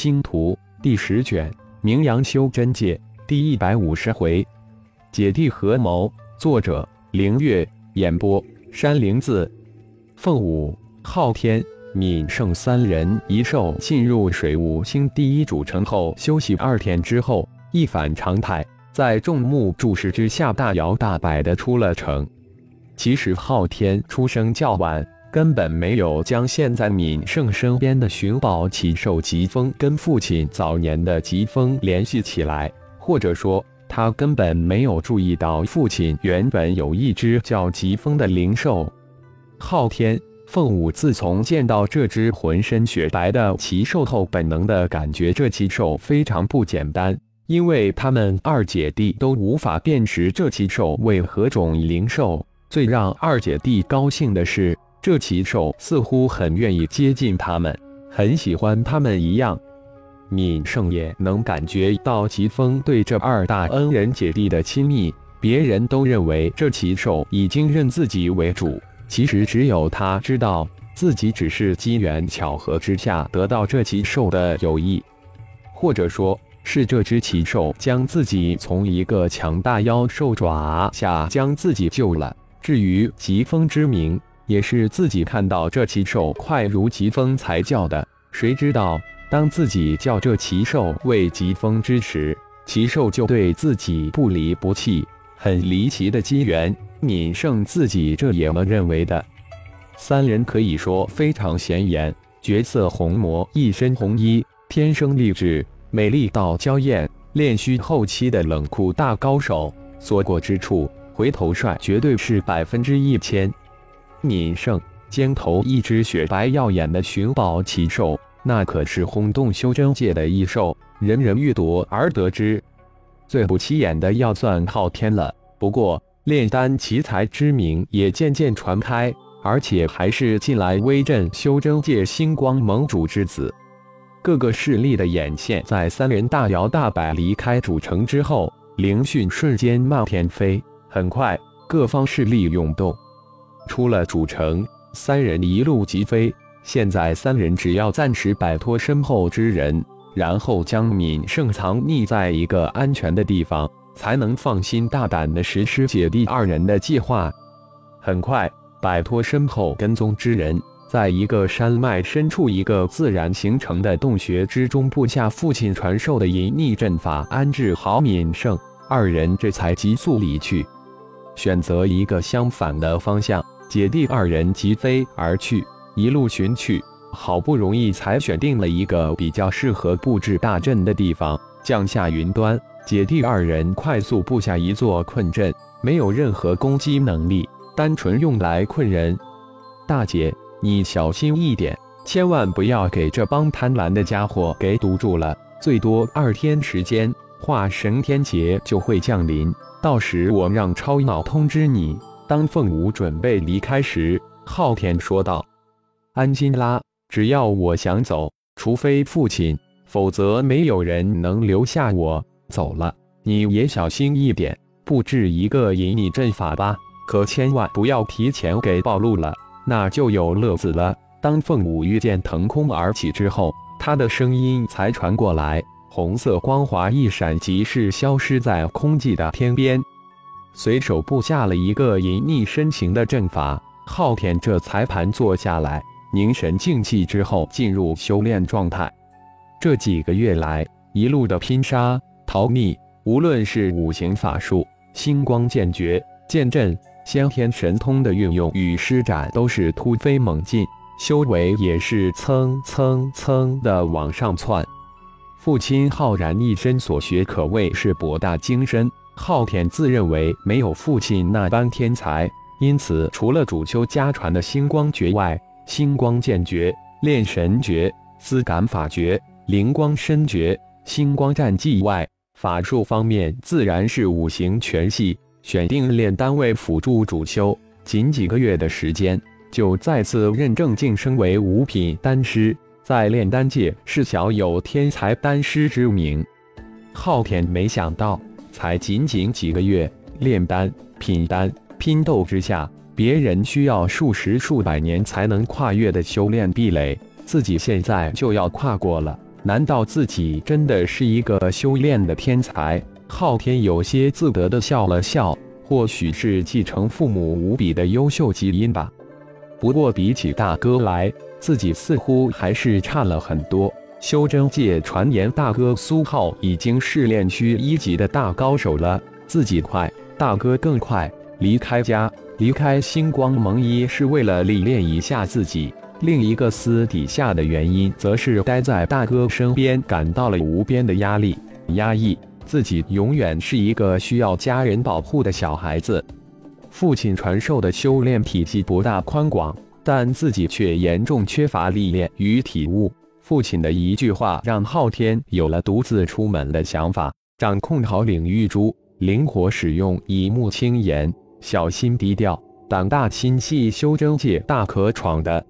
星图第十卷，名扬修真界第一百五十回，姐弟合谋。作者：凌月，演播：山灵子。凤舞、昊天、闵胜三人一兽进入水五星第一主城后，休息二天之后，一反常态，在众目注视之下，大摇大摆的出了城。其实昊天出生较晚。根本没有将现在闵胜身边的寻宝奇兽疾风跟父亲早年的疾风联系起来，或者说他根本没有注意到父亲原本有一只叫疾风的灵兽。昊天、凤舞自从见到这只浑身雪白的奇兽后，本能的感觉这奇兽非常不简单，因为他们二姐弟都无法辨识这奇兽为何种灵兽。最让二姐弟高兴的是。这奇兽似乎很愿意接近他们，很喜欢他们一样。闵胜也能感觉到疾风对这二大恩人姐弟的亲密。别人都认为这奇兽已经认自己为主，其实只有他知道，自己只是机缘巧合之下得到这奇兽的友谊，或者说是这只奇兽将自己从一个强大妖兽爪下将自己救了。至于疾风之名。也是自己看到这奇兽快如疾风才叫的，谁知道当自己叫这奇兽为疾风之时，奇兽就对自己不离不弃，很离奇的机缘。闵胜自己这也能认为的。三人可以说非常显眼，绝色红魔一身红衣，天生丽质，美丽到娇艳，炼虚后期的冷酷大高手，所过之处，回头率绝对是百分之一千。闵胜肩头一只雪白耀眼的寻宝奇兽，那可是轰动修真界的异兽，人人欲夺而得之。最不起眼的要算昊天了，不过炼丹奇才之名也渐渐传开，而且还是近来威震修真界星光盟主之子。各个势力的眼线在三人大摇大摆离开主城之后，灵讯瞬间漫天飞。很快，各方势力涌动。出了主城，三人一路疾飞。现在三人只要暂时摆脱身后之人，然后将闵胜藏匿在一个安全的地方，才能放心大胆的实施姐弟二人的计划。很快，摆脱身后跟踪之人，在一个山脉深处一个自然形成的洞穴之中布下父亲传授的隐匿阵法，安置好闵胜二人，这才急速离去，选择一个相反的方向。姐弟二人疾飞而去，一路寻去，好不容易才选定了一个比较适合布置大阵的地方，降下云端。姐弟二人快速布下一座困阵，没有任何攻击能力，单纯用来困人。大姐，你小心一点，千万不要给这帮贪婪的家伙给堵住了。最多二天时间，化神天劫就会降临，到时我让超脑通知你。当凤舞准备离开时，昊天说道：“安心啦，只要我想走，除非父亲，否则没有人能留下我。走了，你也小心一点，布置一个隐匿阵法吧。可千万不要提前给暴露了，那就有乐子了。”当凤舞御剑腾空而起之后，他的声音才传过来，红色光华一闪即逝，消失在空寂的天边。随手布下了一个隐匿身形的阵法，昊天这才盘坐下来，凝神静气之后进入修炼状态。这几个月来，一路的拼杀逃匿，无论是五行法术、星光剑诀、剑阵、先天神通的运用与施展，都是突飞猛进，修为也是蹭蹭蹭的往上窜。父亲浩然一身所学，可谓是博大精深。昊天自认为没有父亲那般天才，因此除了主修家传的星光诀外，星光剑诀、炼神诀、思感法诀、灵光身诀、星光战技外，法术方面自然是五行全系，选定炼丹位辅助主修。仅几个月的时间，就再次认证晋升为五品丹师，在炼丹界是小有天才丹师之名。昊天没想到。才仅仅几个月，炼丹、品丹、拼斗之下，别人需要数十数百年才能跨越的修炼壁垒，自己现在就要跨过了。难道自己真的是一个修炼的天才？昊天有些自得的笑了笑，或许是继承父母无比的优秀基因吧。不过比起大哥来，自己似乎还是差了很多。修真界传言，大哥苏浩已经是炼区一级的大高手了。自己快，大哥更快。离开家，离开星光盟，一是为了历练一下自己；另一个私底下的原因，则是待在大哥身边，感到了无边的压力、压抑。自己永远是一个需要家人保护的小孩子。父亲传授的修炼体系不大宽广，但自己却严重缺乏历练与体悟。父亲的一句话，让昊天有了独自出门的想法。掌控好领域珠，灵活使用，以目轻言，小心低调，胆大心细，修真界大可闯的。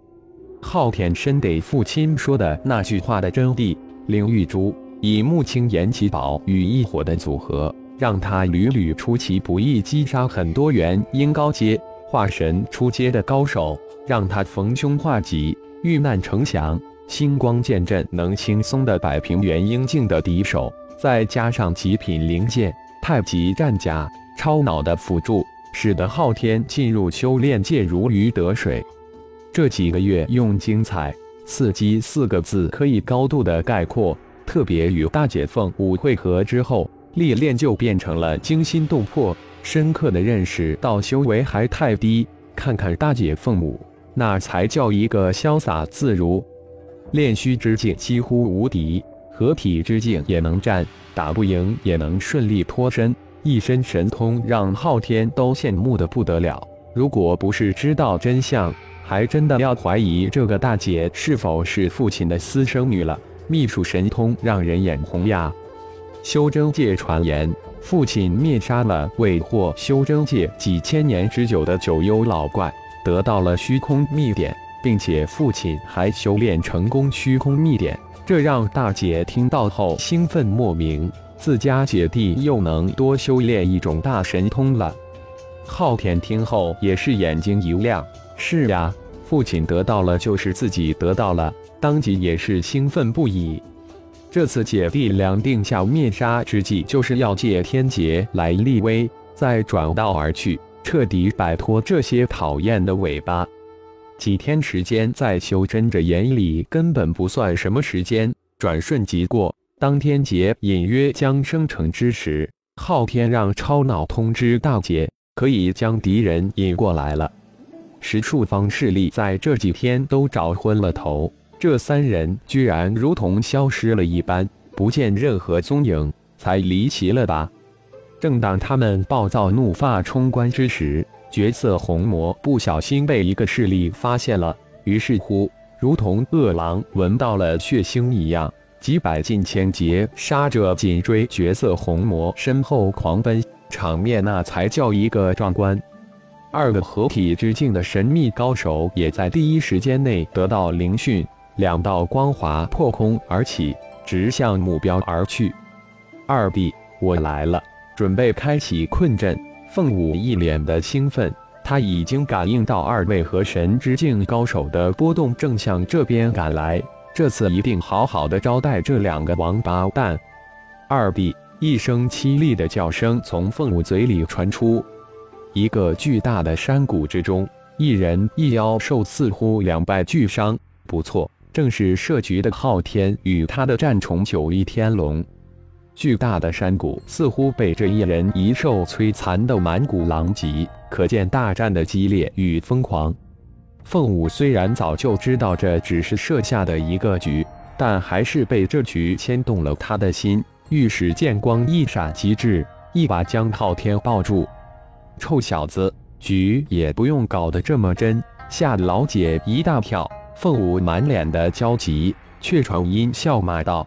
昊天深得父亲说的那句话的真谛。领域珠以目轻言，其宝与异火的组合，让他屡屡出其不意击杀很多元婴高阶、化神出阶的高手，让他逢凶化吉，遇难成祥。星光剑阵能轻松的摆平元婴境的敌手，再加上极品灵剑、太极战甲、超脑的辅助，使得昊天进入修炼界如鱼得水。这几个月用精彩、刺激四个字可以高度的概括。特别与大姐凤舞会合之后，历练就变成了惊心动魄，深刻的认识到修为还太低。看看大姐凤舞，那才叫一个潇洒自如。炼虚之境几乎无敌，合体之境也能战，打不赢也能顺利脱身，一身神通让昊天都羡慕的不得了。如果不是知道真相，还真的要怀疑这个大姐是否是父亲的私生女了。秘术神通让人眼红呀！修真界传言，父亲灭杀了未获修真界几千年之久的九幽老怪，得到了虚空秘典。并且父亲还修炼成功虚空秘典，这让大姐听到后兴奋莫名。自家姐弟又能多修炼一种大神通了。昊天听后也是眼睛一亮：“是呀，父亲得到了就是自己得到了，当即也是兴奋不已。这次姐弟俩定下灭杀之计，就是要借天劫来立威，再转道而去，彻底摆脱这些讨厌的尾巴。”几天时间，在修真者眼里根本不算什么时间，转瞬即过。当天劫隐约将生成之时，昊天让超脑通知大姐，可以将敌人引过来了。十数方势力在这几天都找昏了头，这三人居然如同消失了一般，不见任何踪影，才离奇了吧？正当他们暴躁怒发冲冠之时，绝色红魔不小心被一个势力发现了，于是乎，如同饿狼闻到了血腥一样，几百近千劫杀着紧追绝色红魔身后狂奔，场面那才叫一个壮观。二个合体之境的神秘高手也在第一时间内得到灵讯，两道光华破空而起，直向目标而去。二弟，我来了，准备开启困阵。凤舞一脸的兴奋，他已经感应到二位河神之境高手的波动，正向这边赶来。这次一定好好的招待这两个王八蛋。二弟，一声凄厉的叫声从凤舞嘴里传出。一个巨大的山谷之中，一人一妖兽似乎两败俱伤。不错，正是设局的昊天与他的战宠九翼天龙。巨大的山谷似乎被这一人一兽摧残得满谷狼藉，可见大战的激烈与疯狂。凤舞虽然早就知道这只是设下的一个局，但还是被这局牵动了他的心。御史剑光一闪即至，一把将昊天抱住。臭小子，局也不用搞得这么真，吓老姐一大跳。凤舞满脸的焦急，却传音笑骂道：“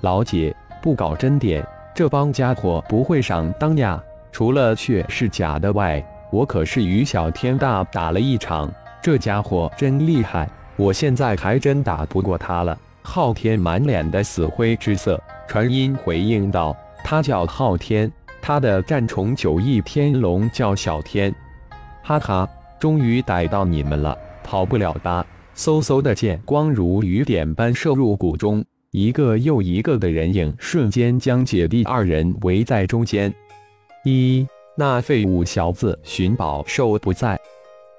老姐。”不搞真点，这帮家伙不会上当呀！除了血是假的外，我可是与小天大打了一场，这家伙真厉害，我现在还真打不过他了。昊天满脸的死灰之色，传音回应道：“他叫昊天，他的战宠九翼天龙叫小天。”哈哈，终于逮到你们了，跑不了吧？嗖嗖的剑光如雨点般射入谷中。一个又一个的人影瞬间将姐弟二人围在中间。一那废物小子寻宝兽不在，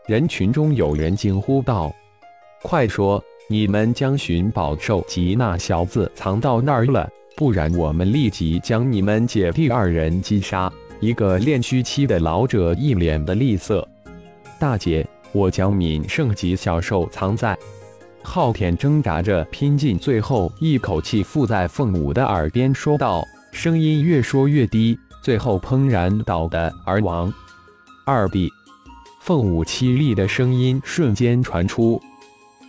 人群中有人惊呼道：“快说，你们将寻宝兽及那小子藏到哪儿了？不然我们立即将你们姐弟二人击杀！”一个炼虚期的老者一脸的厉色。大姐，我将敏圣级小兽藏在。昊天挣扎着，拼尽最后一口气，附在凤舞的耳边说道，声音越说越低，最后砰然倒的而亡。二弟，凤舞凄厉的声音瞬间传出：“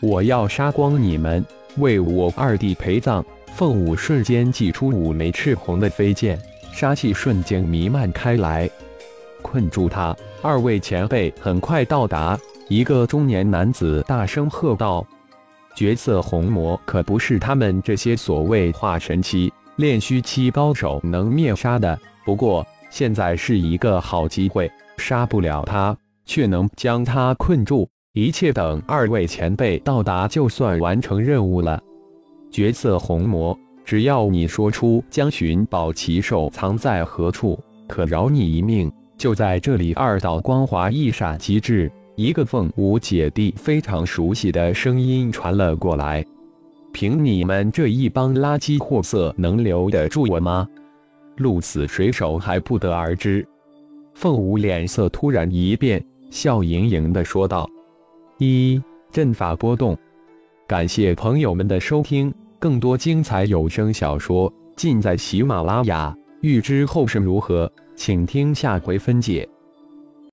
我要杀光你们，为我二弟陪葬！”凤舞瞬间祭出五枚赤红的飞剑，杀气瞬间弥漫开来，困住他。二位前辈很快到达，一个中年男子大声喝道。绝色红魔可不是他们这些所谓化神期、炼虚期高手能灭杀的。不过现在是一个好机会，杀不了他，却能将他困住。一切等二位前辈到达，就算完成任务了。绝色红魔，只要你说出将寻宝奇兽藏在何处，可饶你一命。就在这里，二道光华一闪即至。一个凤舞姐弟非常熟悉的声音传了过来：“凭你们这一帮垃圾货色，能留得住我吗？鹿死谁手还不得而知。”凤舞脸色突然一变，笑盈盈的说道：“一阵法波动。”感谢朋友们的收听，更多精彩有声小说尽在喜马拉雅。欲知后事如何，请听下回分解。